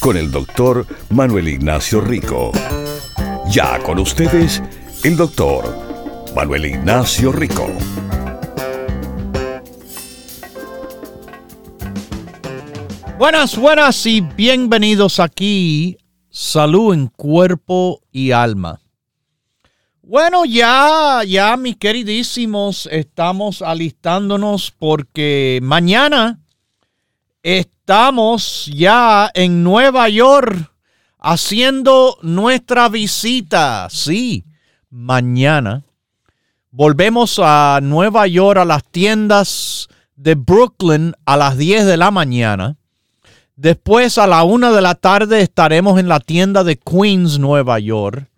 con el doctor Manuel Ignacio Rico. Ya con ustedes, el doctor Manuel Ignacio Rico. Buenas, buenas y bienvenidos aquí. Salud en cuerpo y alma. Bueno, ya, ya, mis queridísimos, estamos alistándonos porque mañana estamos ya en Nueva York haciendo nuestra visita. Sí, mañana volvemos a Nueva York a las tiendas de Brooklyn a las 10 de la mañana. Después a la 1 de la tarde estaremos en la tienda de Queens, Nueva York.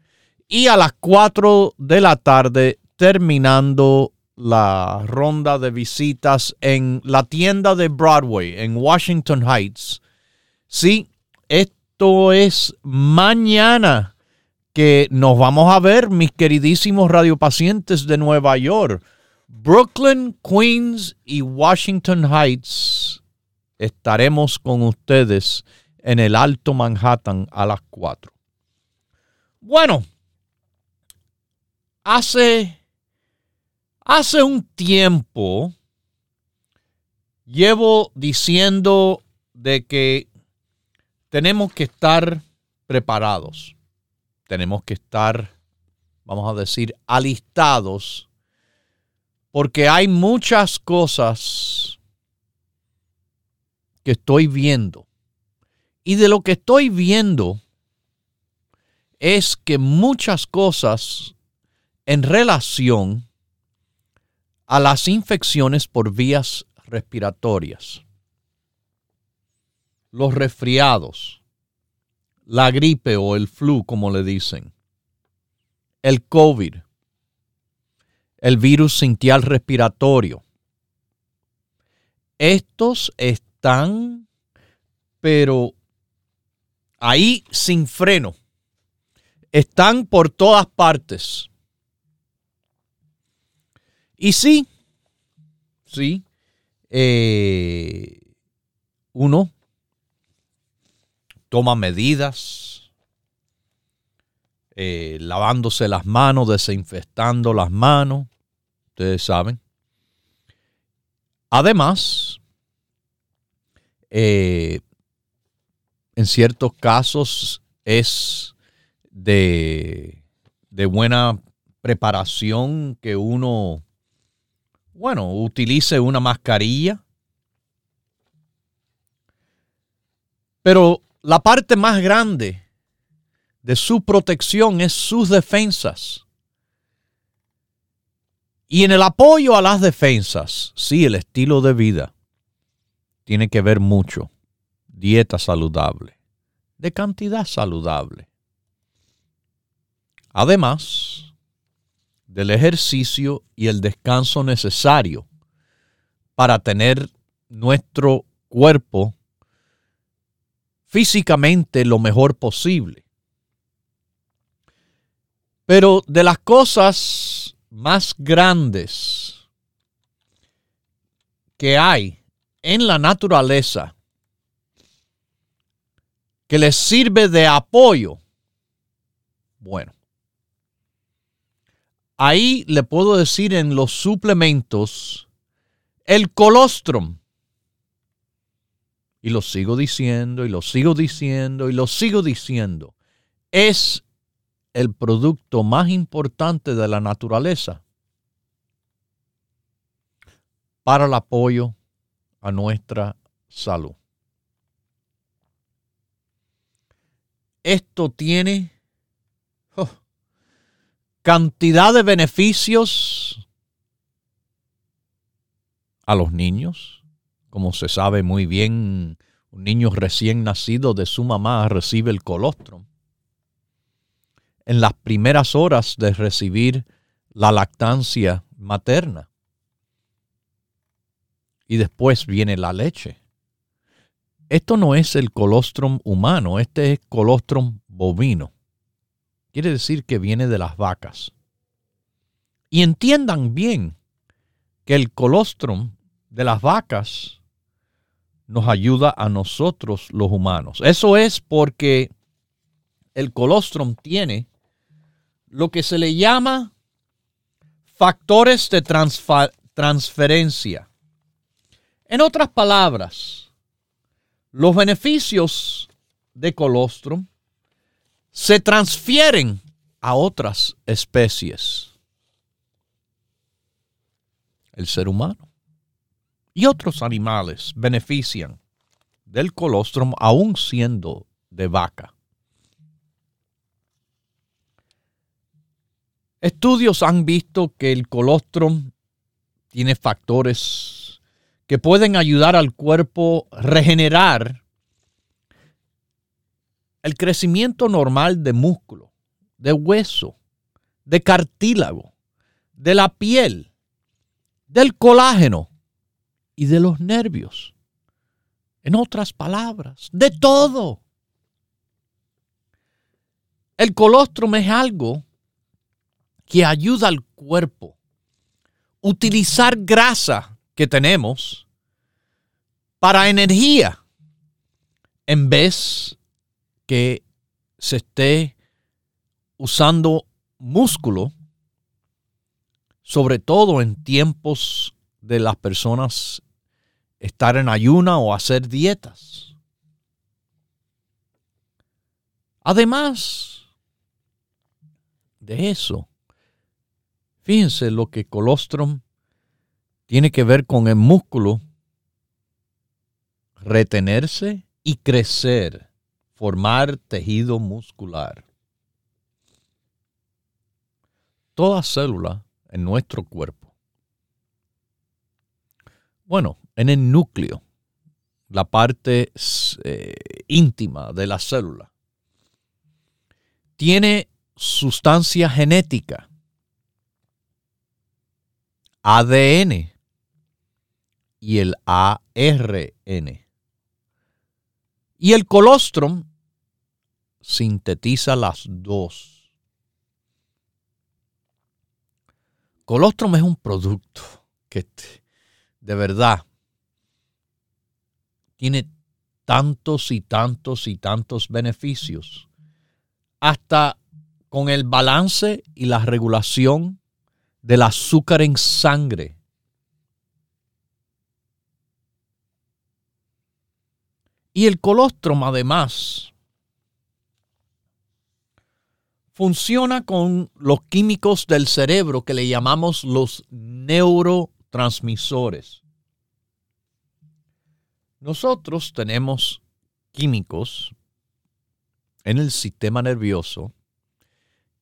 Y a las 4 de la tarde terminando la ronda de visitas en la tienda de Broadway en Washington Heights. Sí, esto es mañana que nos vamos a ver, mis queridísimos radiopacientes de Nueva York. Brooklyn, Queens y Washington Heights estaremos con ustedes en el Alto Manhattan a las 4. Bueno, hace Hace un tiempo llevo diciendo de que tenemos que estar preparados, tenemos que estar, vamos a decir, alistados, porque hay muchas cosas que estoy viendo. Y de lo que estoy viendo es que muchas cosas en relación a las infecciones por vías respiratorias, los resfriados, la gripe o el flu, como le dicen, el COVID, el virus sintial respiratorio. Estos están, pero ahí sin freno. Están por todas partes. Y sí, sí, eh, uno toma medidas, eh, lavándose las manos, desinfectando las manos, ustedes saben. Además, eh, en ciertos casos es de, de buena preparación que uno bueno, utilice una mascarilla. Pero la parte más grande de su protección es sus defensas. Y en el apoyo a las defensas, sí, el estilo de vida tiene que ver mucho. Dieta saludable, de cantidad saludable. Además, del ejercicio y el descanso necesario para tener nuestro cuerpo físicamente lo mejor posible. Pero de las cosas más grandes que hay en la naturaleza que les sirve de apoyo, bueno, Ahí le puedo decir en los suplementos el colostrum. Y lo sigo diciendo y lo sigo diciendo y lo sigo diciendo. Es el producto más importante de la naturaleza para el apoyo a nuestra salud. Esto tiene cantidad de beneficios a los niños. Como se sabe muy bien, Un niño recién nacido de su mamá recibe el colostrum. En las primeras horas de recibir la lactancia materna. Y después viene la leche. Esto no es el colostrum humano, este es colostrum bovino. Quiere decir que viene de las vacas. Y entiendan bien que el colostrum de las vacas nos ayuda a nosotros los humanos. Eso es porque el colostrum tiene lo que se le llama factores de transferencia. En otras palabras, los beneficios de colostrum se transfieren a otras especies. El ser humano y otros animales benefician del colostrum aún siendo de vaca. Estudios han visto que el colostrum tiene factores que pueden ayudar al cuerpo a regenerar el crecimiento normal de músculo, de hueso, de cartílago, de la piel, del colágeno y de los nervios. En otras palabras, de todo. El colostrum es algo que ayuda al cuerpo a utilizar grasa que tenemos para energía en vez que se esté usando músculo, sobre todo en tiempos de las personas estar en ayuna o hacer dietas. Además de eso, fíjense lo que colostrum tiene que ver con el músculo retenerse y crecer, formar tejido muscular. Toda célula en nuestro cuerpo bueno, en el núcleo, la parte eh, íntima de la célula, tiene sustancia genética, ADN y el ARN. Y el colostrum sintetiza las dos. Colostrum es un producto que de verdad, tiene tantos y tantos y tantos beneficios. Hasta con el balance y la regulación del azúcar en sangre. Y el colostrum además funciona con los químicos del cerebro que le llamamos los neuro transmisores. Nosotros tenemos químicos en el sistema nervioso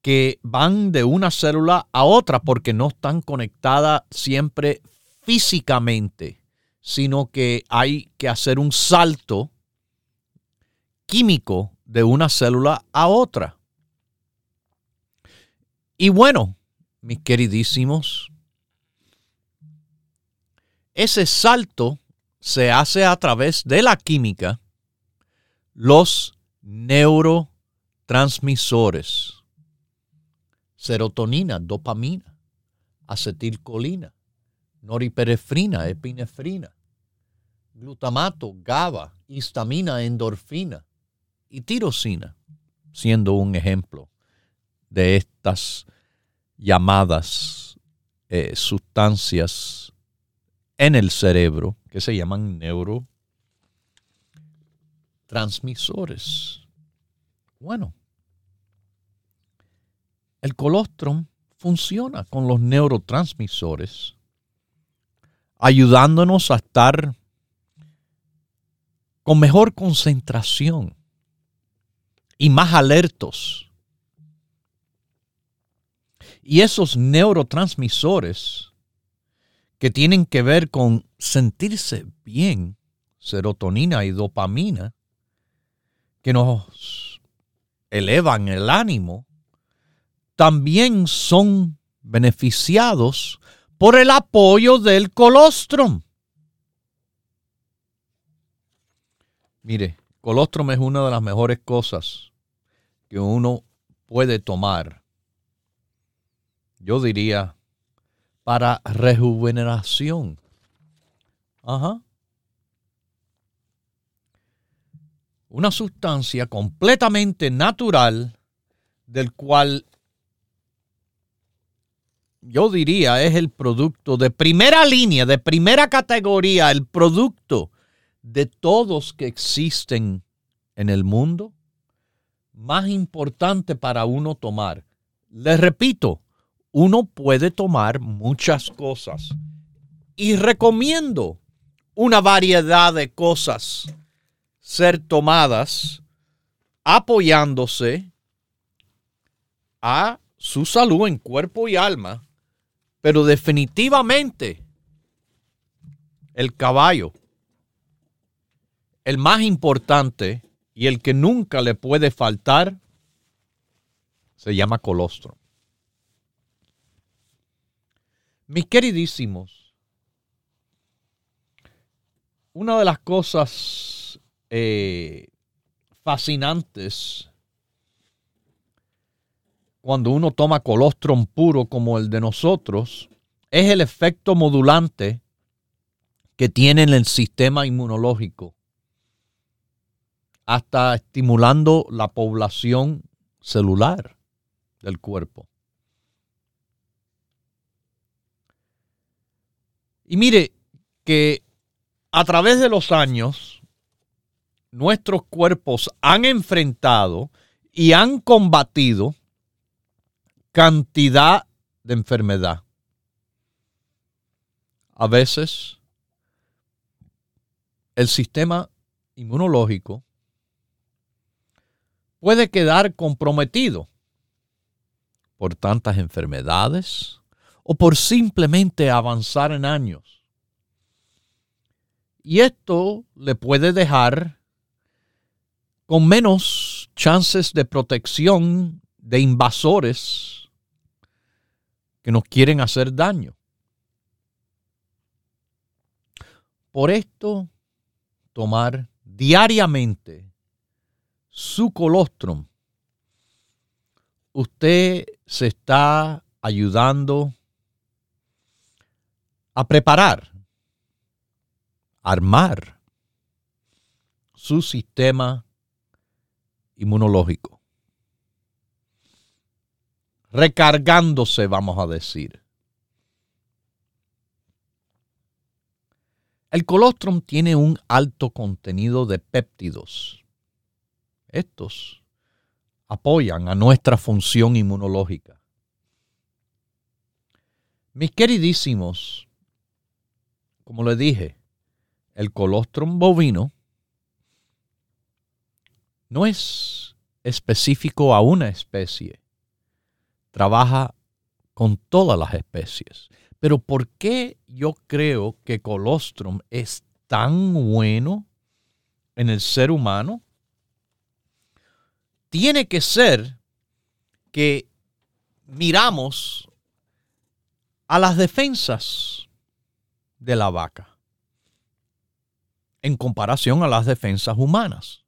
que van de una célula a otra porque no están conectadas siempre físicamente, sino que hay que hacer un salto químico de una célula a otra. Y bueno, mis queridísimos ese salto se hace a través de la química, los neurotransmisores, serotonina, dopamina, acetilcolina, noriperefrina, epinefrina, glutamato, GABA, histamina, endorfina y tirosina, siendo un ejemplo de estas llamadas eh, sustancias en el cerebro que se llaman neurotransmisores. Bueno, el colostrum funciona con los neurotransmisores, ayudándonos a estar con mejor concentración y más alertos. Y esos neurotransmisores que tienen que ver con sentirse bien serotonina y dopamina, que nos elevan el ánimo, también son beneficiados por el apoyo del colostrum. Mire, colostrum es una de las mejores cosas que uno puede tomar. Yo diría para rejuvenación. Ajá. Una sustancia completamente natural del cual yo diría es el producto de primera línea, de primera categoría, el producto de todos que existen en el mundo, más importante para uno tomar. Les repito, uno puede tomar muchas cosas y recomiendo una variedad de cosas ser tomadas apoyándose a su salud en cuerpo y alma, pero definitivamente el caballo, el más importante y el que nunca le puede faltar, se llama colostrum. Mis queridísimos, una de las cosas eh, fascinantes cuando uno toma colostrum puro como el de nosotros es el efecto modulante que tiene en el sistema inmunológico, hasta estimulando la población celular del cuerpo. Y mire que a través de los años, nuestros cuerpos han enfrentado y han combatido cantidad de enfermedad. A veces el sistema inmunológico puede quedar comprometido por tantas enfermedades, o por simplemente avanzar en años. Y esto le puede dejar con menos chances de protección de invasores que nos quieren hacer daño. Por esto, tomar diariamente su colostrum, usted se está ayudando a preparar, armar su sistema inmunológico. Recargándose, vamos a decir. El colostrum tiene un alto contenido de péptidos. Estos apoyan a nuestra función inmunológica. Mis queridísimos, como le dije, el colostrum bovino no es específico a una especie. Trabaja con todas las especies. Pero ¿por qué yo creo que colostrum es tan bueno en el ser humano? Tiene que ser que miramos a las defensas de la vaca en comparación a las defensas humanas.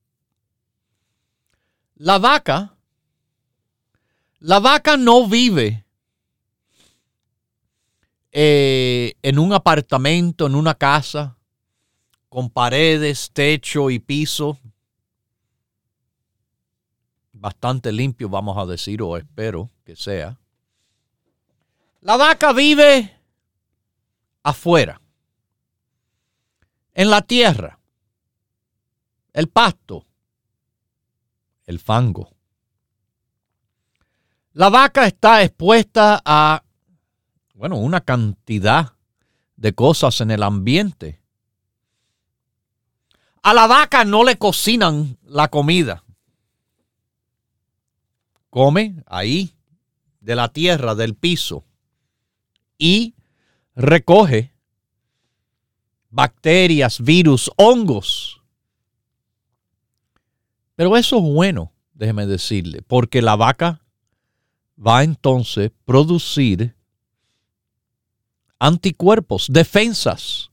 La vaca, la vaca no vive eh, en un apartamento, en una casa, con paredes, techo y piso bastante limpio, vamos a decir, o espero que sea. La vaca vive afuera en la tierra, el pasto, el fango. La vaca está expuesta a, bueno, una cantidad de cosas en el ambiente. A la vaca no le cocinan la comida. Come ahí, de la tierra, del piso, y recoge bacterias, virus, hongos. Pero eso es bueno, déjeme decirle, porque la vaca va entonces a producir anticuerpos, defensas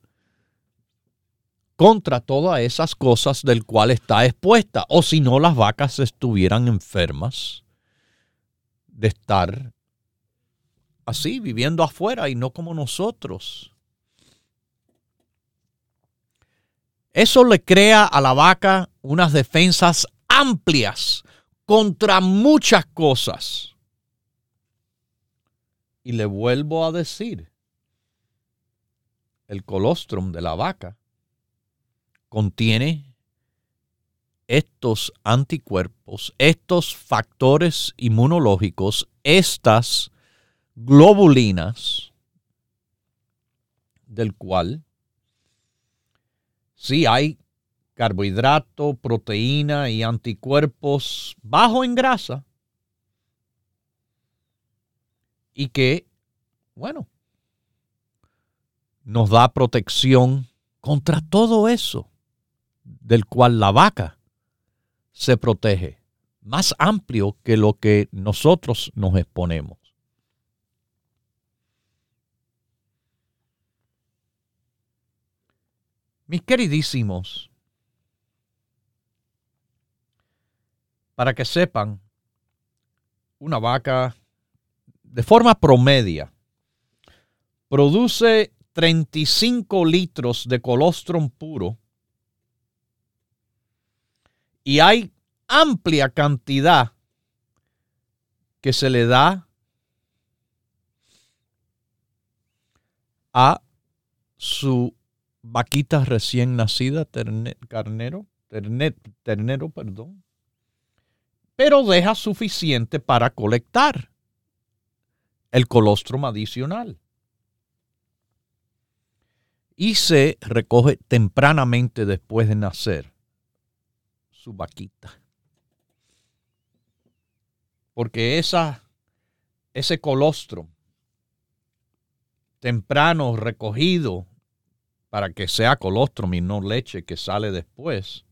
contra todas esas cosas del cual está expuesta. O si no, las vacas estuvieran enfermas de estar así, viviendo afuera y no como nosotros. Eso le crea a la vaca unas defensas amplias contra muchas cosas. Y le vuelvo a decir, el colostrum de la vaca contiene estos anticuerpos, estos factores inmunológicos, estas globulinas, del cual sí hay carbohidrato, proteína y anticuerpos bajo en grasa y que, bueno, nos da protección contra todo eso del cual la vaca se protege, más amplio que lo que nosotros nos exponemos. Mis queridísimos, para que sepan, una vaca de forma promedia produce 35 litros de colostrum puro y hay amplia cantidad que se le da a su vaquita recién nacida, carnero, ternero, perdón, pero deja suficiente para colectar el colostrum adicional. Y se recoge tempranamente después de nacer su vaquita. Porque esa, ese colostrum temprano recogido para que sea colostrum y no leche que sale después,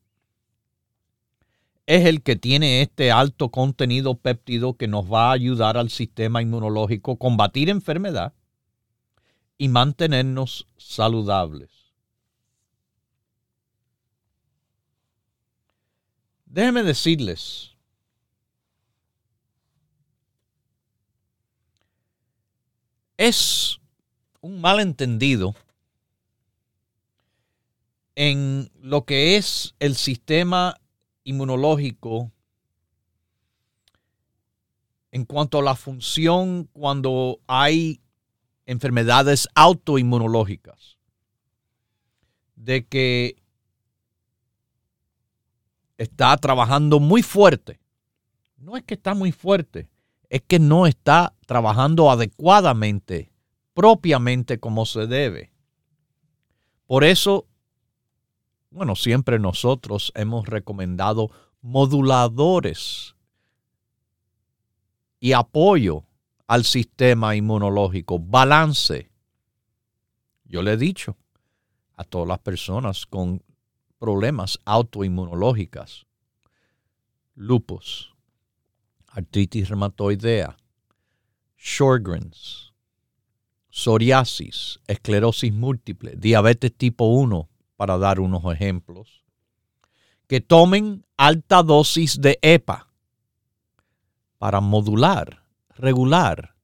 es el que tiene este alto contenido péptido que nos va a ayudar al sistema inmunológico a combatir enfermedad y mantenernos saludables. Déjenme decirles, es un malentendido en lo que es el sistema inmunológico en cuanto a la función cuando hay enfermedades autoinmunológicas. De que está trabajando muy fuerte. No es que está muy fuerte, es que no está trabajando adecuadamente, propiamente como se debe. Por eso bueno, siempre nosotros hemos recomendado moduladores y apoyo al sistema inmunológico, balance. Yo le he dicho a todas las personas con problemas autoinmunológicas, lupus, artritis reumatoidea, Sjogren's, psoriasis, esclerosis múltiple, diabetes tipo 1, para dar unos ejemplos, que tomen alta dosis de EPA para modular, regular,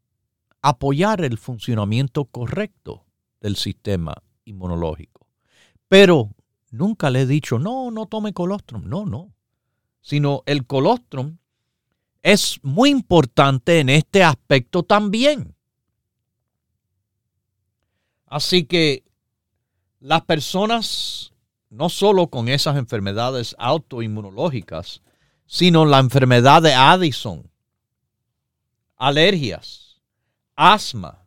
apoyar el funcionamiento correcto del sistema inmunológico. Pero nunca le he dicho, no, no tome colostrum, no, no, sino el colostrum es muy importante en este aspecto también. Así que las personas, no solo con esas enfermedades autoinmunológicas, sino la enfermedad de Addison, alergias, asma,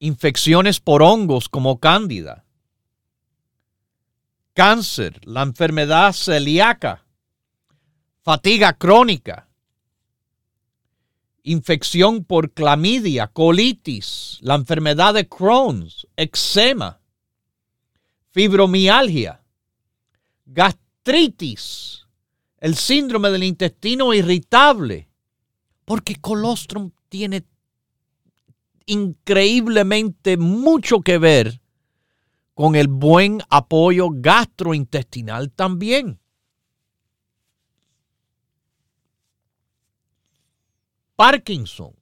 infecciones por hongos como cándida, cáncer, la enfermedad celíaca, fatiga crónica, infección por clamidia, colitis, la enfermedad de Crohn's, eczema, fibromialgia, gastritis, el síndrome del intestino irritable, porque colostrum tiene increíblemente mucho que ver con el buen apoyo gastrointestinal también. Parkinson,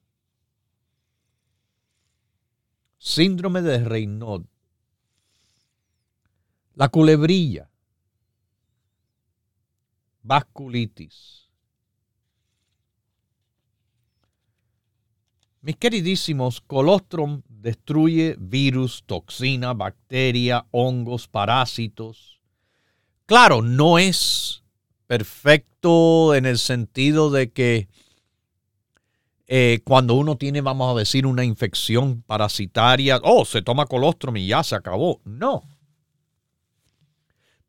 síndrome de Raynaud, la culebrilla, vasculitis. Mis queridísimos, colostrum destruye virus, toxina, bacteria, hongos, parásitos. Claro, no es perfecto en el sentido de que eh, cuando uno tiene, vamos a decir, una infección parasitaria, oh, se toma colostrum y ya se acabó. No.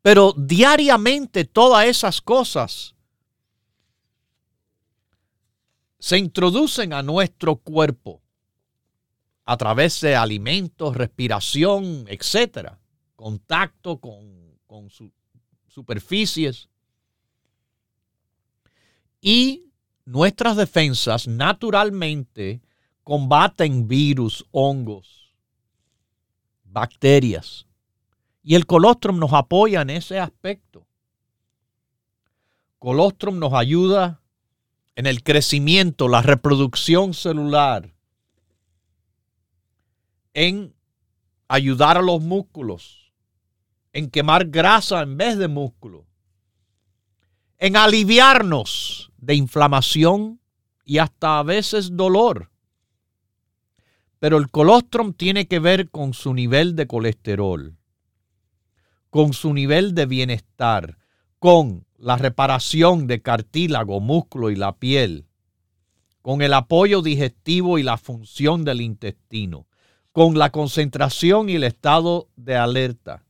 Pero diariamente todas esas cosas se introducen a nuestro cuerpo a través de alimentos, respiración, etcétera, contacto con, con superficies. Y nuestras defensas naturalmente combaten virus, hongos, bacterias. Y el colostrum nos apoya en ese aspecto. Colostrum nos ayuda en el crecimiento, la reproducción celular, en ayudar a los músculos, en quemar grasa en vez de músculo, en aliviarnos de inflamación y hasta a veces dolor. Pero el colostrum tiene que ver con su nivel de colesterol, con su nivel de bienestar, con la reparación de cartílago, músculo y la piel, con el apoyo digestivo y la función del intestino, con la concentración y el estado de alerta.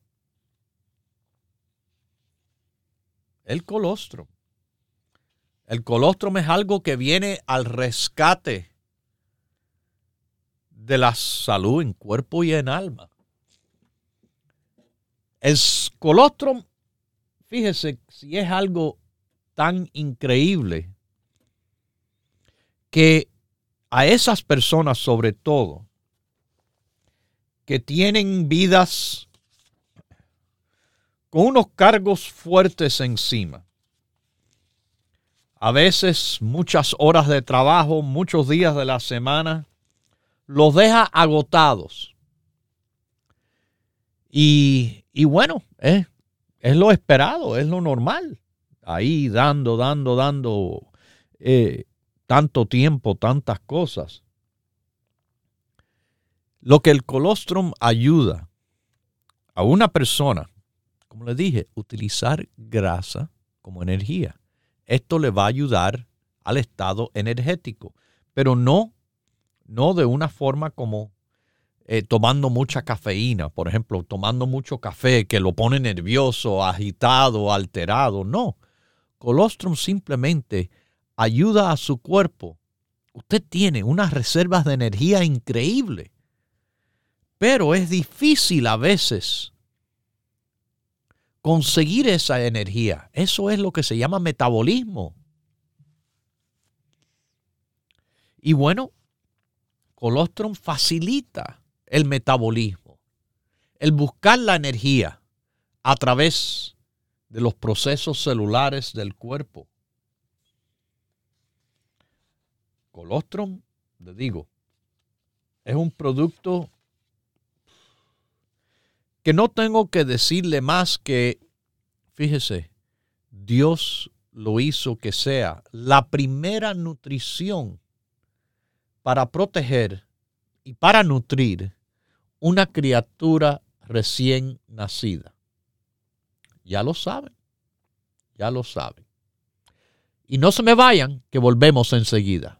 El colostrum. El colostrum es algo que viene al rescate de la salud en cuerpo y en alma. El colostrum Fíjese si es algo tan increíble que a esas personas sobre todo que tienen vidas con unos cargos fuertes encima, a veces muchas horas de trabajo, muchos días de la semana, los deja agotados. Y, y bueno, eh, es lo esperado, es lo normal. Ahí dando, dando, dando eh, tanto tiempo, tantas cosas. Lo que el colostrum ayuda a una persona, como le dije, utilizar grasa como energía. Esto le va a ayudar al estado energético, pero no, no de una forma como eh, tomando mucha cafeína, por ejemplo, tomando mucho café que lo pone nervioso, agitado, alterado. No, colostrum simplemente ayuda a su cuerpo. Usted tiene unas reservas de energía increíble, pero es difícil a veces conseguir esa energía. Eso es lo que se llama metabolismo. Y bueno, colostrum facilita el metabolismo, el buscar la energía a través de los procesos celulares del cuerpo. Colostrum, le digo, es un producto que no tengo que decirle más que, fíjese, Dios lo hizo que sea la primera nutrición para proteger y para nutrir una criatura recién nacida. Ya lo saben, ya lo saben. Y no se me vayan, que volvemos enseguida.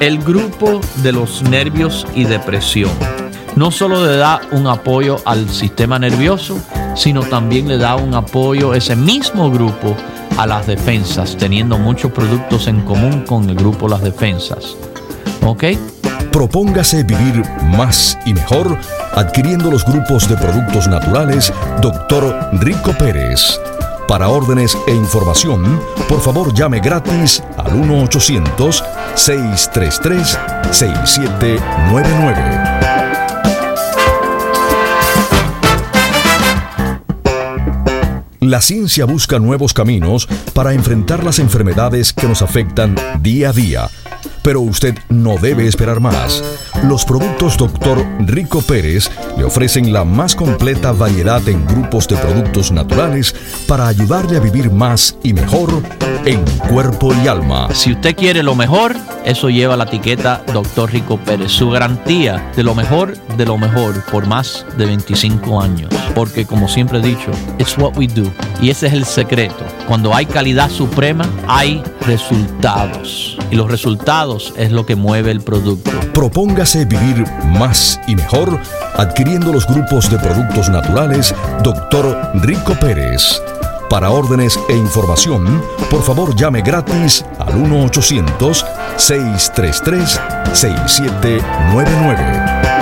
el grupo de los nervios y depresión. No solo le da un apoyo al sistema nervioso, sino también le da un apoyo ese mismo grupo a las defensas, teniendo muchos productos en común con el grupo Las Defensas. ¿Ok? Propóngase vivir más y mejor adquiriendo los grupos de productos naturales Dr. Rico Pérez. Para órdenes e información, por favor llame gratis al 1-800-633-6799. La ciencia busca nuevos caminos para enfrentar las enfermedades que nos afectan día a día. Pero usted no debe esperar más. Los productos Dr. Rico Pérez le ofrecen la más completa variedad en grupos de productos naturales para ayudarle a vivir más y mejor en cuerpo y alma. Si usted quiere lo mejor, eso lleva la etiqueta Dr. Rico Pérez, su garantía de lo mejor de lo mejor por más de 25 años. Porque como siempre he dicho, it's what we do. Y ese es el secreto. Cuando hay calidad suprema, hay resultados. Y los resultados es lo que mueve el producto. Propóngase vivir más y mejor adquiriendo los grupos de productos naturales Dr. Rico Pérez. Para órdenes e información, por favor llame gratis al 1-800-633-6799.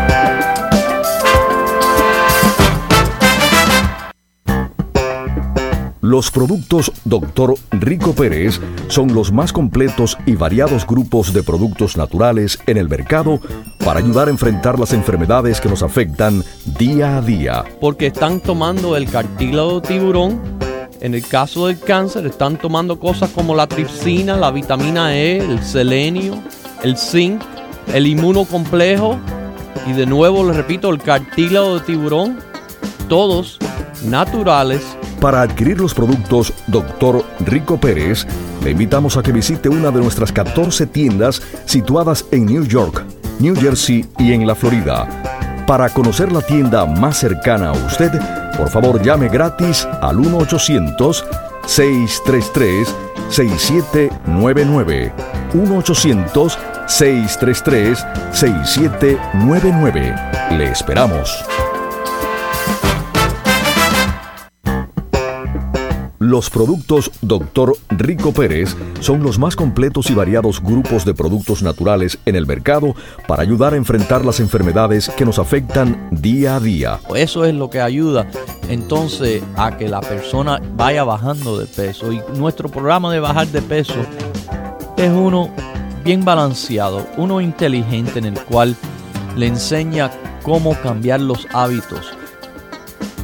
Los productos Dr. Rico Pérez son los más completos y variados grupos de productos naturales en el mercado para ayudar a enfrentar las enfermedades que nos afectan día a día. Porque están tomando el cartílago tiburón. En el caso del cáncer, están tomando cosas como la tripsina, la vitamina E, el selenio, el zinc, el inmunocomplejo y de nuevo les repito, el cartílago de tiburón. Todos naturales para adquirir los productos Dr. Rico Pérez, le invitamos a que visite una de nuestras 14 tiendas situadas en New York, New Jersey y en la Florida. Para conocer la tienda más cercana a usted, por favor llame gratis al 1-800-633-6799. 1-800-633-6799. Le esperamos. Los productos Dr. Rico Pérez son los más completos y variados grupos de productos naturales en el mercado para ayudar a enfrentar las enfermedades que nos afectan día a día. Eso es lo que ayuda entonces a que la persona vaya bajando de peso. Y nuestro programa de bajar de peso es uno bien balanceado, uno inteligente en el cual le enseña cómo cambiar los hábitos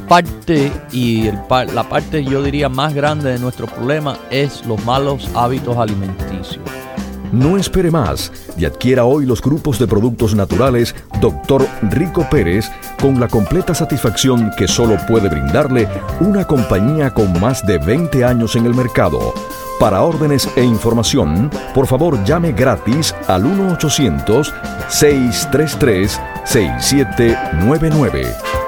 parte y la parte yo diría más grande de nuestro problema es los malos hábitos alimenticios. No espere más y adquiera hoy los grupos de productos naturales Dr. Rico Pérez con la completa satisfacción que solo puede brindarle una compañía con más de 20 años en el mercado. Para órdenes e información, por favor llame gratis al 1-800-633-6799.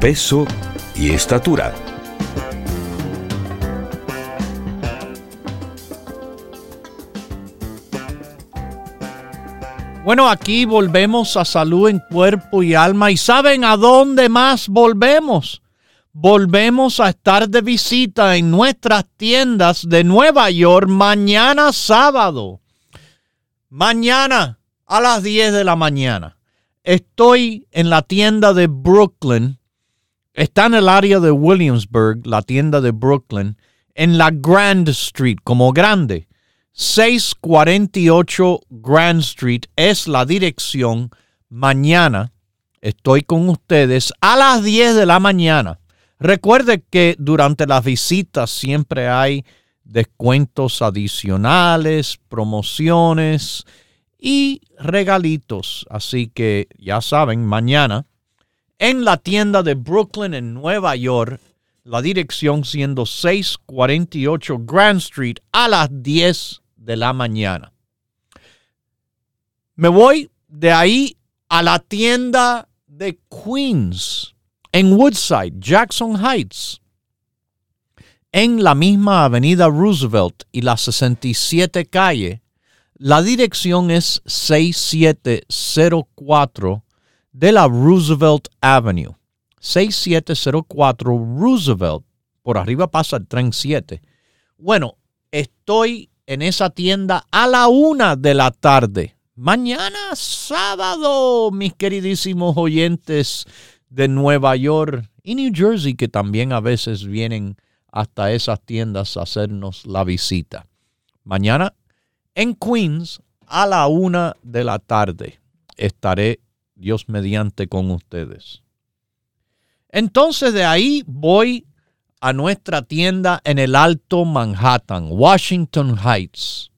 peso y estatura. Bueno, aquí volvemos a salud en cuerpo y alma. ¿Y saben a dónde más volvemos? Volvemos a estar de visita en nuestras tiendas de Nueva York mañana sábado. Mañana a las 10 de la mañana. Estoy en la tienda de Brooklyn. Está en el área de Williamsburg, la tienda de Brooklyn, en la Grand Street, como grande. 648 Grand Street es la dirección. Mañana estoy con ustedes a las 10 de la mañana. Recuerde que durante las visitas siempre hay descuentos adicionales, promociones y regalitos. Así que ya saben, mañana en la tienda de Brooklyn en Nueva York, la dirección siendo 648 Grand Street a las 10 de la mañana. Me voy de ahí a la tienda de Queens en Woodside, Jackson Heights, en la misma avenida Roosevelt y la 67 calle. La dirección es 6704 de la Roosevelt Avenue. 6704 Roosevelt. Por arriba pasa el tren 7. Bueno, estoy en esa tienda a la una de la tarde. Mañana sábado, mis queridísimos oyentes de Nueva York y New Jersey, que también a veces vienen hasta esas tiendas a hacernos la visita. Mañana en Queens a la una de la tarde estaré Dios mediante con ustedes. Entonces de ahí voy a nuestra tienda en el Alto Manhattan, Washington Heights,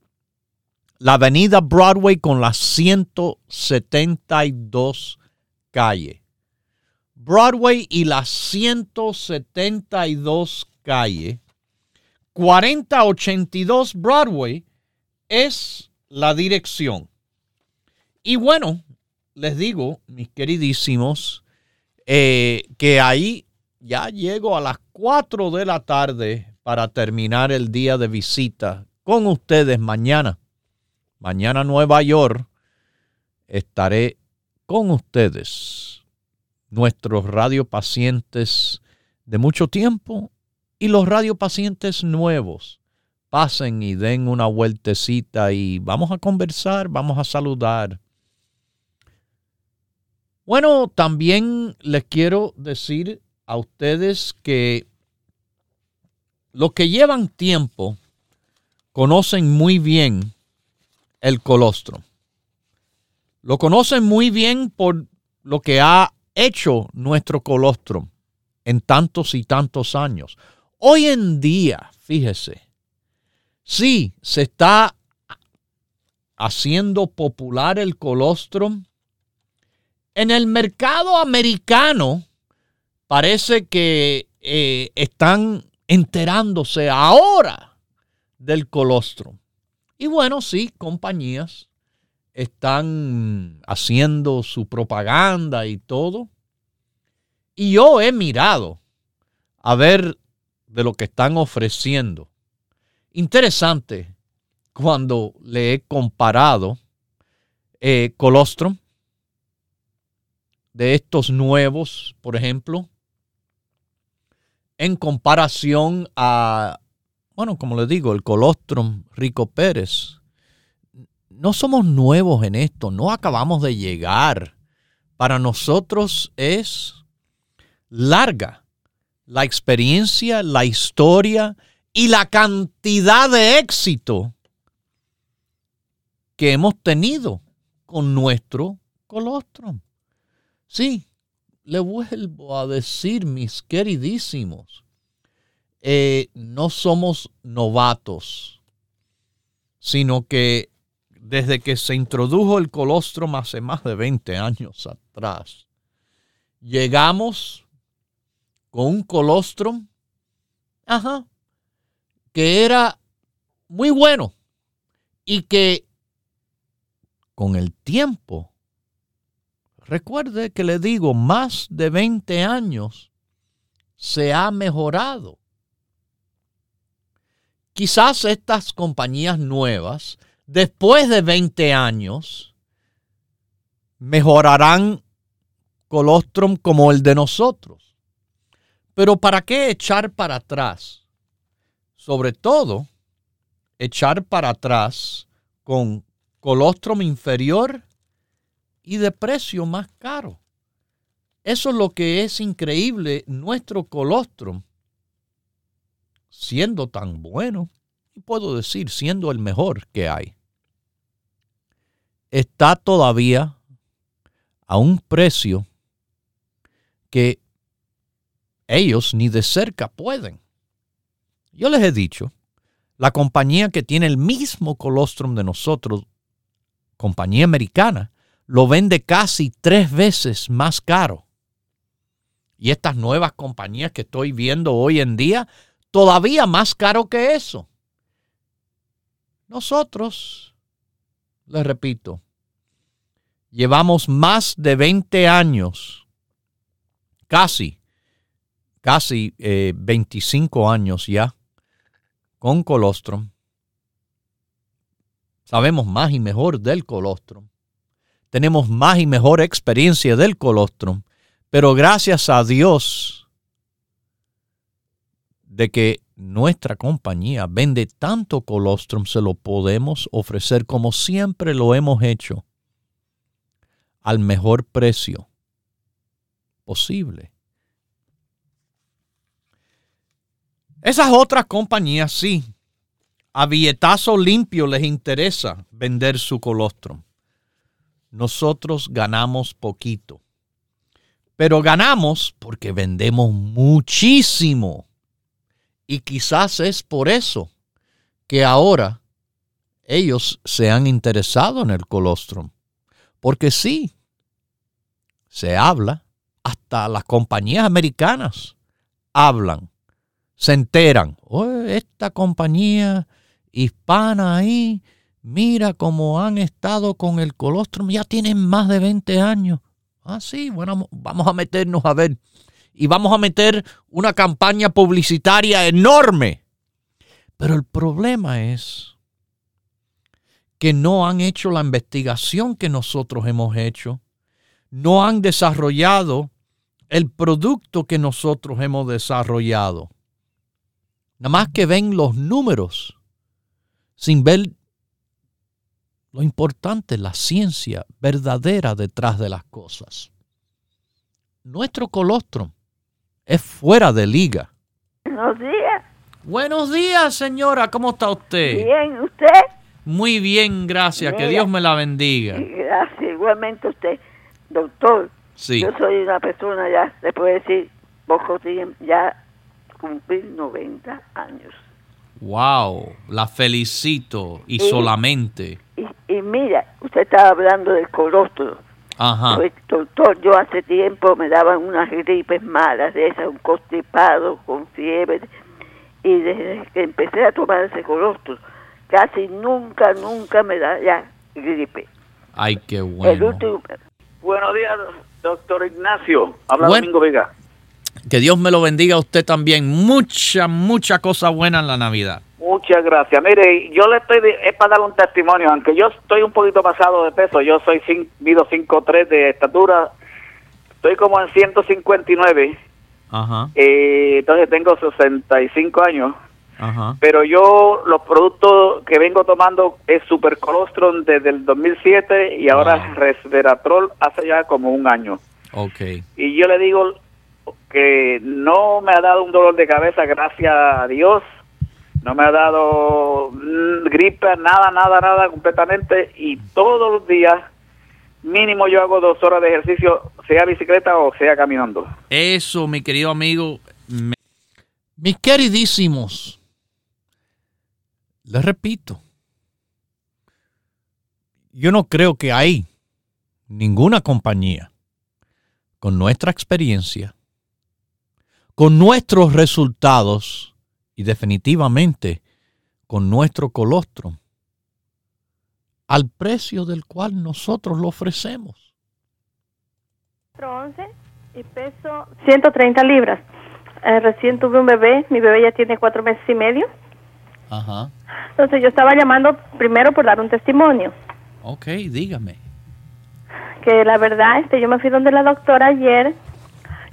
la avenida Broadway con las 172 calle. Broadway y las 172 calle, 4082 Broadway es la dirección. Y bueno, les digo, mis queridísimos, eh, que ahí ya llego a las 4 de la tarde para terminar el día de visita con ustedes mañana. Mañana Nueva York estaré con ustedes, nuestros radiopacientes de mucho tiempo y los radiopacientes nuevos. Pasen y den una vueltecita y vamos a conversar, vamos a saludar bueno, también les quiero decir a ustedes que los que llevan tiempo conocen muy bien el colostro. Lo conocen muy bien por lo que ha hecho nuestro colostro en tantos y tantos años. Hoy en día, fíjese, sí se está haciendo popular el colostrum en el mercado americano parece que eh, están enterándose ahora del colostrum. Y bueno, sí, compañías están haciendo su propaganda y todo. Y yo he mirado a ver de lo que están ofreciendo. Interesante cuando le he comparado eh, colostrum de estos nuevos, por ejemplo, en comparación a bueno, como le digo, el colostrum Rico Pérez, no somos nuevos en esto, no acabamos de llegar. Para nosotros es larga la experiencia, la historia y la cantidad de éxito que hemos tenido con nuestro colostrum. Sí, le vuelvo a decir, mis queridísimos, eh, no somos novatos, sino que desde que se introdujo el colostrum hace más de 20 años atrás, llegamos con un colostrum, ajá, que era muy bueno y que con el tiempo, recuerde que le digo, más de 20 años, se ha mejorado. Quizás estas compañías nuevas, después de 20 años, mejorarán colostrum como el de nosotros. Pero ¿para qué echar para atrás? Sobre todo, echar para atrás con colostrum inferior y de precio más caro. Eso es lo que es increíble, nuestro colostrum, siendo tan bueno, y puedo decir, siendo el mejor que hay, está todavía a un precio que ellos ni de cerca pueden. Yo les he dicho, la compañía que tiene el mismo colostrum de nosotros compañía americana, lo vende casi tres veces más caro. Y estas nuevas compañías que estoy viendo hoy en día, todavía más caro que eso. Nosotros, les repito, llevamos más de 20 años, casi, casi 25 eh, años ya, con colostrum Sabemos más y mejor del colostrum. Tenemos más y mejor experiencia del colostrum. Pero gracias a Dios de que nuestra compañía vende tanto colostrum, se lo podemos ofrecer como siempre lo hemos hecho, al mejor precio posible. Esas otras compañías sí a billetazo limpio les interesa vender su colostrum. Nosotros ganamos poquito. Pero ganamos porque vendemos muchísimo. Y quizás es por eso que ahora ellos se han interesado en el colostrum. Porque sí, se habla, hasta las compañías americanas hablan, se enteran. esta compañía hispana ahí, mira cómo han estado con el colostrum, ya tienen más de 20 años. Ah, sí, bueno, vamos a meternos a ver. Y vamos a meter una campaña publicitaria enorme. Pero el problema es que no han hecho la investigación que nosotros hemos hecho. No han desarrollado el producto que nosotros hemos desarrollado. Nada más que ven los números sin ver lo importante, la ciencia verdadera detrás de las cosas. Nuestro colostrum es fuera de liga. Buenos días. Buenos días, señora. ¿Cómo está usted? Bien, ¿usted? Muy bien, gracias. que Dios me la bendiga. Gracias, igualmente usted. Doctor, sí. yo soy una persona ya, le puedo decir, poco tiempo, ya cumplir 90 años. Wow, la felicito y, solamente. Y, mira, usted estaba hablando del colostro. Ajá. Pues, doctor, yo hace tiempo me daban unas gripes malas de esas, un constipado con fiebre. Y desde que empecé a tomar ese colostro, casi nunca, nunca me da ya gripe. Ay, qué bueno. Buenos días, doctor Ignacio. Habla Domingo Vega. Que Dios me lo bendiga a usted también. Mucha, mucha cosa buena en la Navidad. Muchas gracias. Mire, yo le estoy, es para dar un testimonio, aunque yo estoy un poquito pasado de peso, yo soy mido 5'3 de estatura, estoy como en 159. Ajá. Eh, entonces tengo 65 años. Ajá. pero yo los productos que vengo tomando es Super Colostrum desde el 2007 y ahora Wow. Resveratrol hace ya como un año. Ok. Y yo le digo que no me ha dado un dolor de cabeza, gracias a Dios. No me ha dado mm, gripe, nada, nada, nada completamente. Y todos los días, mínimo yo hago dos horas de ejercicio, sea bicicleta o sea caminando. Eso, mi querido amigo. me- Mis queridísimos, les repito, yo no creo que hay ninguna compañía con nuestra experiencia, con nuestros resultados y definitivamente con nuestro colostrum al precio del cual nosotros lo ofrecemos. 11 y peso 130 libras. Eh, recién tuve un bebé, mi bebé ya tiene cuatro meses y medio. Ajá. Entonces yo estaba llamando primero por dar un testimonio. Ok, dígame. Que la verdad, este, yo me fui donde la doctora ayer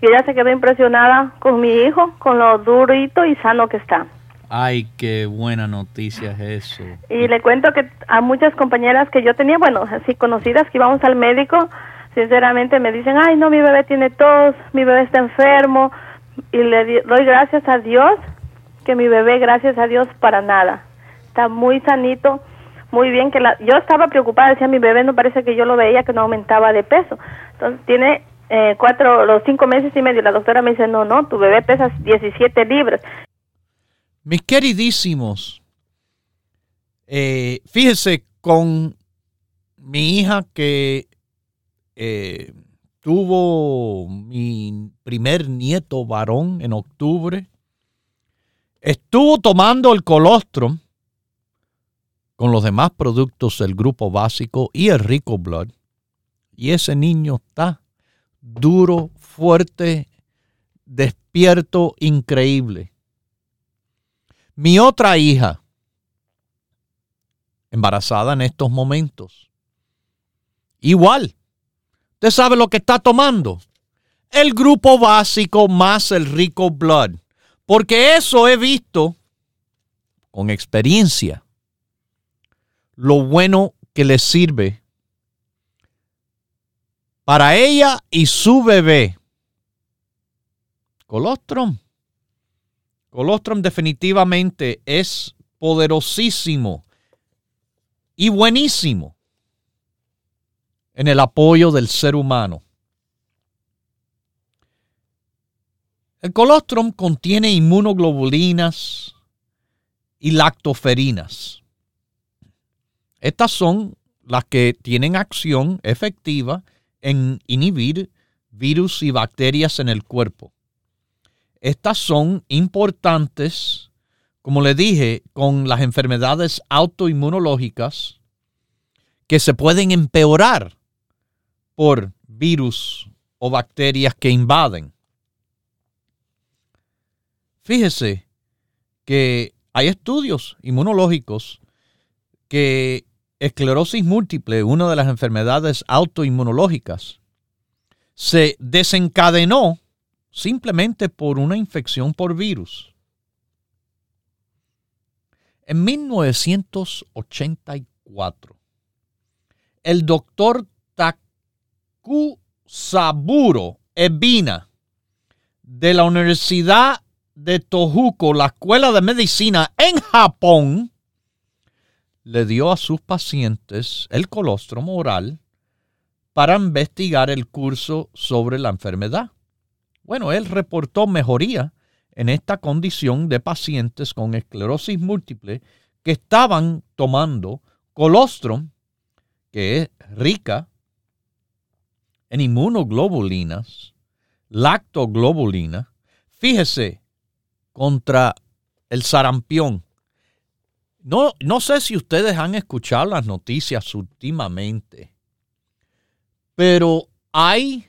y ella se quedó impresionada con mi hijo, con lo durito y sano que está. Ay, qué buena noticia es eso. Y le cuento que a muchas compañeras que yo tenía, bueno, así conocidas que íbamos al médico, sinceramente me dicen, ay, no, mi bebé tiene tos, mi bebé está enfermo. Y le doy gracias a Dios que mi bebé, gracias a Dios, para nada. Está muy sanito, muy bien. que la, Yo estaba preocupada, decía, mi bebé no parece que yo lo veía que no aumentaba de peso. Entonces tiene eh, cuatro, los cinco meses y medio. La doctora me dice, no, no, tu bebé pesa 17 libras. Mis queridísimos, eh, fíjese con mi hija que eh, tuvo mi primer nieto varón en octubre, estuvo tomando el colostrum con los demás productos del grupo básico y el Rico Blood. Y ese niño está duro, fuerte, despierto, increíble. Mi otra hija, embarazada en estos momentos, igual. ¿Usted sabe lo que está tomando? El grupo básico más el rico blood. Porque eso he visto con experiencia. Lo bueno que le sirve para ella y su bebé. Colostrum. Colostrum definitivamente es poderosísimo y buenísimo en el apoyo del ser humano. El colostrum contiene inmunoglobulinas y lactoferinas. Estas son las que tienen acción efectiva en inhibir virus y bacterias en el cuerpo. Estas son importantes, como le dije, con las enfermedades autoinmunológicas que se pueden empeorar por virus o bacterias que invaden. Fíjese que hay estudios inmunológicos que esclerosis múltiple, una de las enfermedades autoinmunológicas, se desencadenó simplemente por una infección por virus. En 1984, el doctor Takusaburo Ebina de la Universidad de Tohoku, la Escuela de Medicina en Japón, le dio a sus pacientes el colostrum oral para investigar el curso sobre la enfermedad. Bueno, él reportó mejoría en esta condición de pacientes con esclerosis múltiple que estaban tomando colostrum, que es rica en inmunoglobulinas, lactoglobulina, fíjese, contra el sarampión. No, no sé si ustedes han escuchado las noticias últimamente, pero hay,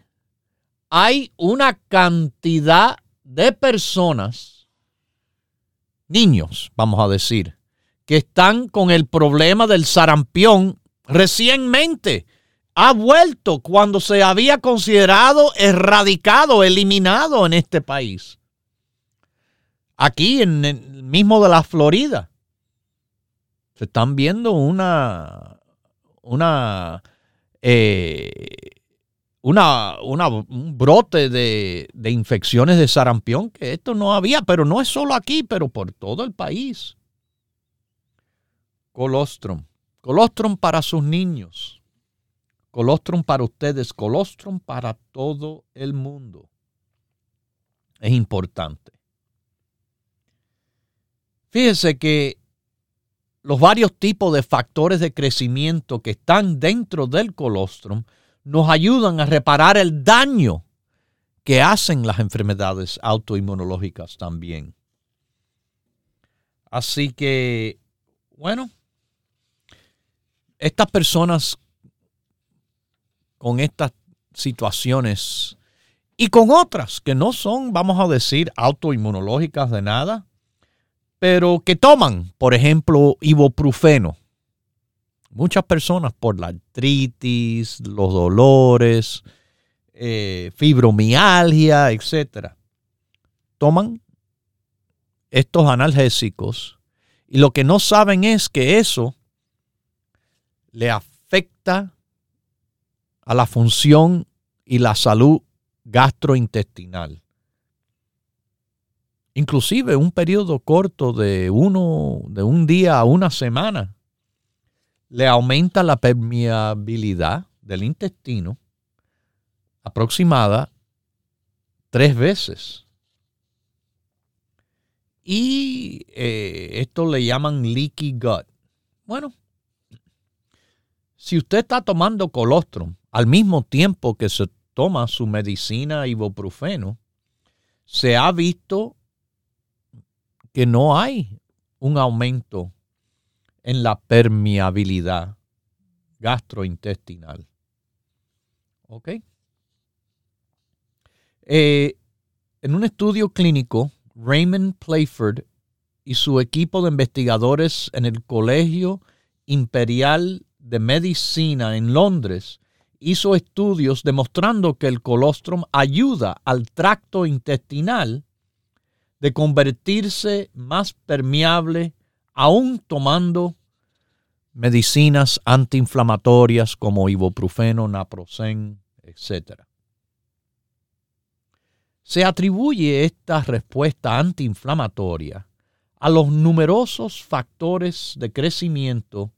hay una cantidad de personas, niños, vamos a decir, que están con el problema del sarampión recientemente. Ha vuelto cuando se había considerado erradicado, eliminado en este país. Aquí en el mismo de la Florida se están viendo una, una, eh, una, una, un brote de, de infecciones de sarampión, que esto no había, pero no es solo aquí, pero por todo el país. Colostrum. Colostrum para sus niños. Colostrum para ustedes. Colostrum para todo el mundo. Es importante. Fíjense que los varios tipos de factores de crecimiento que están dentro del colostrum nos ayudan a reparar el daño que hacen las enfermedades autoinmunológicas también. Así que, bueno, estas personas con estas situaciones y con otras que no son, vamos a decir, autoinmunológicas de nada, pero que toman, por ejemplo, ibuprofeno. Muchas personas por la artritis, los dolores, eh, fibromialgia, etc. Toman estos analgésicos y lo que no saben es que eso le afecta a la función y la salud gastrointestinal inclusive un periodo corto de uno, de un día a una semana, le aumenta la permeabilidad del intestino aproximada tres veces. Y eh, esto le llaman leaky gut. Bueno, si usted está tomando colostrum al mismo tiempo que se toma su medicina ibuprofeno, se ha visto que no hay un aumento en la permeabilidad gastrointestinal. ¿Ok? Eh, en un estudio clínico, Raymond Playford y su equipo de investigadores en el Colegio Imperial de Medicina en Londres hizo estudios demostrando que el colostrum ayuda al tracto intestinal de convertirse más permeable aún tomando medicinas antiinflamatorias como ibuprofeno, naproxen, etc. Se atribuye esta respuesta antiinflamatoria a los numerosos factores de crecimiento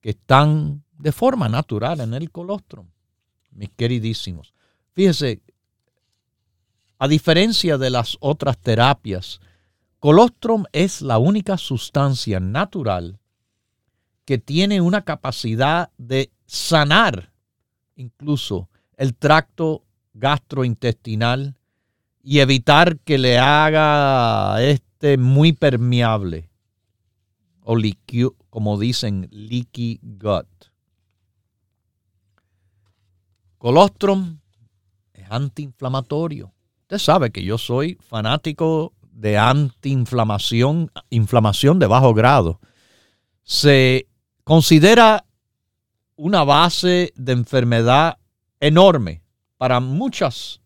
que están de forma natural en el colostrum, mis queridísimos. Fíjense, a diferencia de las otras terapias, colostrum es la única sustancia natural que tiene una capacidad de sanar incluso el tracto gastrointestinal y evitar que le haga este muy permeable o como dicen leaky gut. Colostrum es antiinflamatorio Usted sabe que yo soy fanático de antiinflamación, inflamación de bajo grado. Se considera una base de enfermedad enorme para muchas,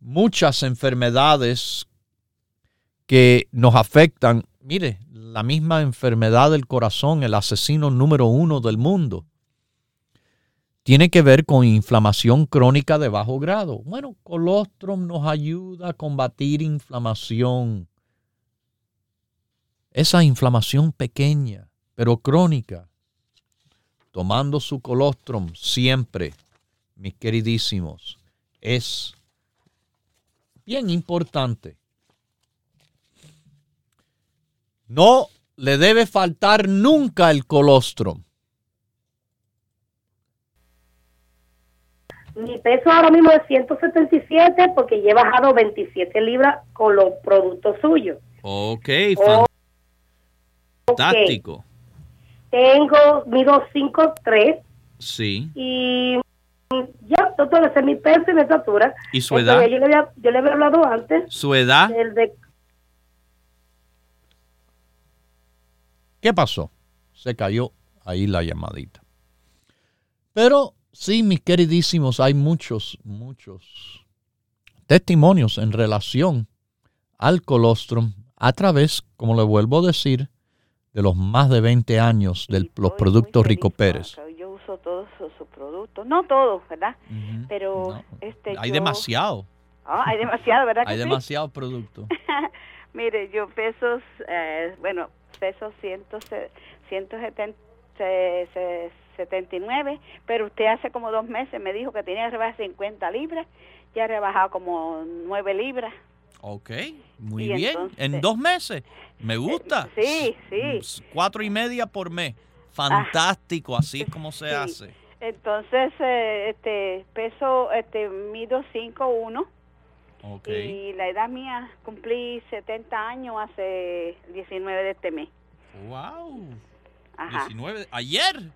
muchas enfermedades que nos afectan. Mire, la misma enfermedad del corazón, el asesino número uno del mundo, tiene que ver con inflamación crónica de bajo grado. Bueno, colostrum nos ayuda a combatir inflamación. Esa inflamación pequeña, pero crónica. Tomando su colostrum siempre, mis queridísimos, es bien importante. No le debe faltar nunca el colostrum. Mi peso ahora mismo es 177 porque he bajado 27 libras con los productos suyos. Ok, fantástico. Tengo, mido 5'3". Sí. Y ya, todo ese es mi peso y mi estatura. ¿Y su edad? yo, le había, yo le había hablado antes. ¿Su edad? ¿Qué pasó? Se cayó ahí la llamadita. Pero Sí, mis queridísimos, hay muchos, muchos testimonios en relación al colostrum a través, como le vuelvo a decir, de los más de 20 años de los productos Rico Pérez. Yo uso todos sus, sus productos, no todos, ¿verdad? Pero No, este Hay yo- demasiado, Ah, hay demasiado, ¿verdad? hay sí? demasiado producto. Mire, yo peso, eh, bueno, peso 100, 179, pero usted hace como dos meses me dijo que tenía que rebajar 50 libras, ya he rebajado como 9 libras. Ok, muy Y bien. entonces- en dos meses. Me gusta. Sí, sí. Cuatro y media por mes. Fantástico, así es como se Sí. hace. Entonces, eh, este, peso, este, mido 5'1", Ok. y la edad mía, cumplí 70 años hace 19 de este mes. Wow. Ajá. 19. Ayer.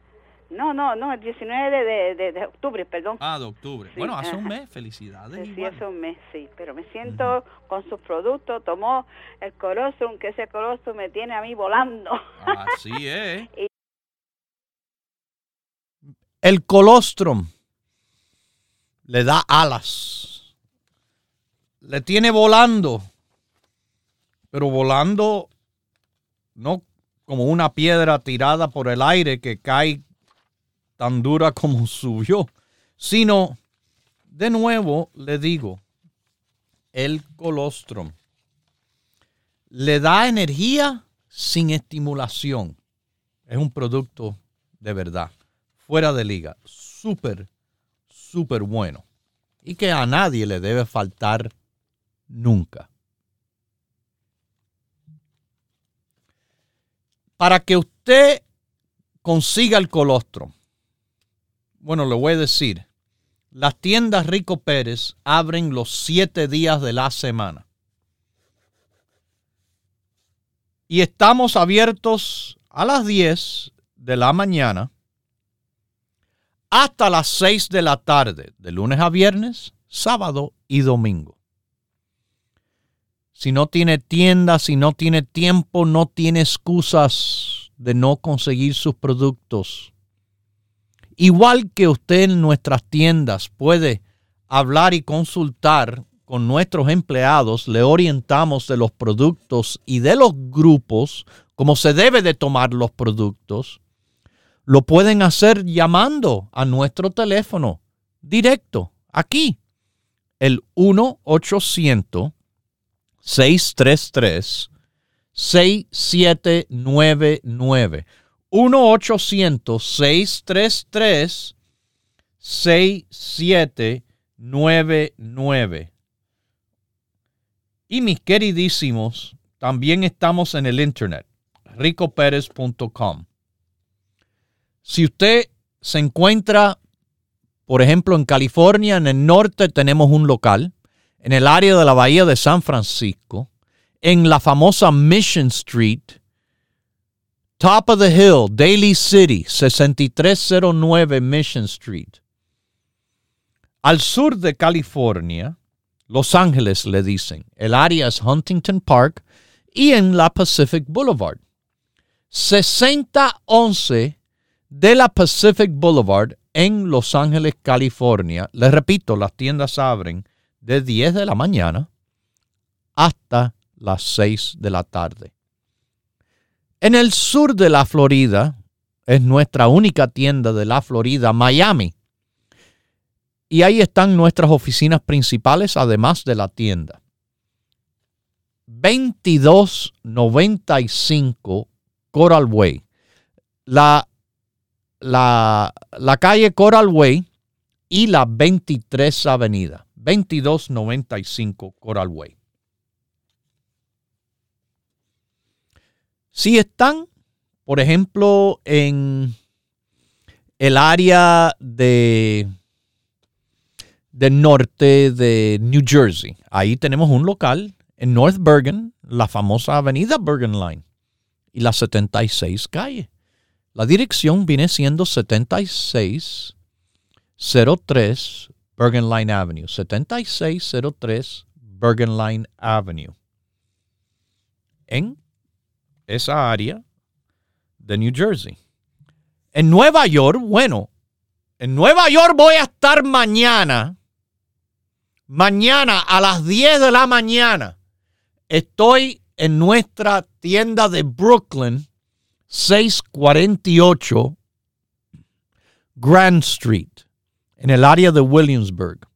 No, no, no, el 19 de, de, de- de octubre, perdón. Ah, de octubre. Sí, bueno, hace un mes. Felicidades. Sí, igual. hace un mes, sí, pero me siento con sus productos, tomó el colostrum, que ese colostrum me tiene a mí volando. Así es. El colostrum le da alas. Le tiene volando. Pero volando no como una piedra tirada por el aire que cae tan dura como subió, sino, de nuevo le digo, el colostrum le da energía sin estimulación. Es un producto de verdad, fuera de liga, súper, súper bueno. Y que a nadie le debe faltar nunca. Para que usted consiga el colostrum, bueno, le voy a decir, las tiendas Rico Pérez abren los siete días de la semana. Y estamos abiertos a las 10 de la mañana hasta las 6 de la tarde, de lunes a viernes, sábado y domingo. Si no tiene tienda, si no tiene tiempo, no tiene excusas de no conseguir sus productos. Igual que usted en nuestras tiendas puede hablar y consultar con nuestros empleados, le orientamos de los productos y de los grupos, como se debe de tomar los productos. Lo pueden hacer llamando a nuestro teléfono directo, aquí, el 1-800-633-6799. 1-800-633-6799. Y mis queridísimos, también estamos en el internet, ricoperez.com. Si usted se encuentra, por ejemplo, en California, en el norte tenemos un local, en el área de la bahía de San Francisco, en la famosa Mission Street, Top of the Hill, Daly City, 6309 Mission Street. Al sur de California, Los Ángeles le dicen, el área es Huntington Park y en la Pacific Boulevard. 6011 de la Pacific Boulevard en Los Ángeles, California. Les repito, las tiendas abren de 10 de la mañana hasta las 6 de la tarde. En el sur de la Florida es nuestra única tienda de la Florida, Miami. Y ahí están nuestras oficinas principales, además de la tienda. 2295 Coral Way. La, la, la calle Coral Way y la 23 Avenida. 2295 Coral Way. Si están, por ejemplo, en el área de del norte de New Jersey, ahí tenemos un local en North Bergen, la famosa avenida Bergen Line y la 76 calle. La dirección viene siendo 7603 Bergen Line Avenue. 7603 Bergen Line Avenue. En esa área de New Jersey. En Nueva York, bueno, en Nueva York voy a estar mañana, mañana a las 10 de la mañana, Estoy en nuestra tienda de Brooklyn, 648 Grand Street, en el área de Williamsburg.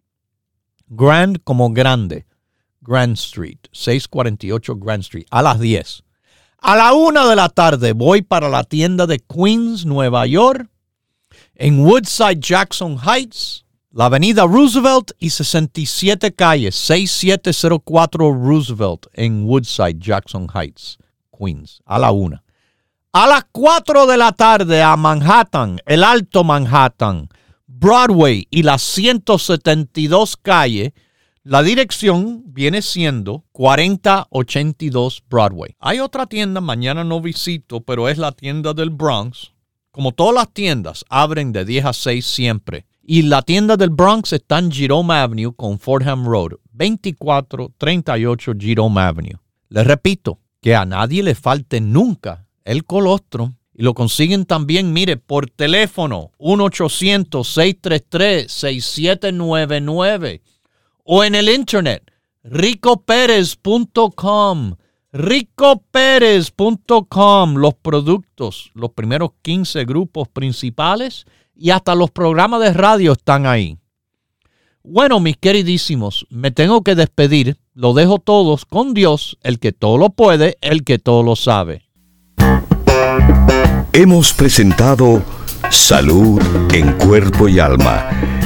Grand como grande. Grand Street, 648 Grand Street, a las 10. A la una de la tarde voy para la tienda de Queens, Nueva York, en Woodside Jackson Heights, la avenida Roosevelt y 67 calles, 6704 Roosevelt en Woodside Jackson Heights, Queens, a la una. A las 4 de la tarde a Manhattan, el Alto Manhattan, Broadway y las 172 calles, la dirección viene siendo 4082 Broadway. Hay otra tienda, mañana no visito, pero es la tienda del Bronx. Como todas las tiendas, abren de 10 a 6 siempre. Y la tienda del Bronx está en Jerome Avenue con Fordham Road, 2438 Jerome Avenue. Les repito, que a nadie le falte nunca el colostrum. Y lo consiguen también, mire, por teléfono, 1-800-633-6799 o en el internet, ricoperez.com. ricoperez.com. Los productos, los primeros 15 grupos principales y hasta los programas de radio están ahí. Bueno, mis queridísimos, me tengo que despedir. Lo dejo todos con Dios, el que todo lo puede, el que todo lo sabe. Hemos presentado Salud en Cuerpo y Alma,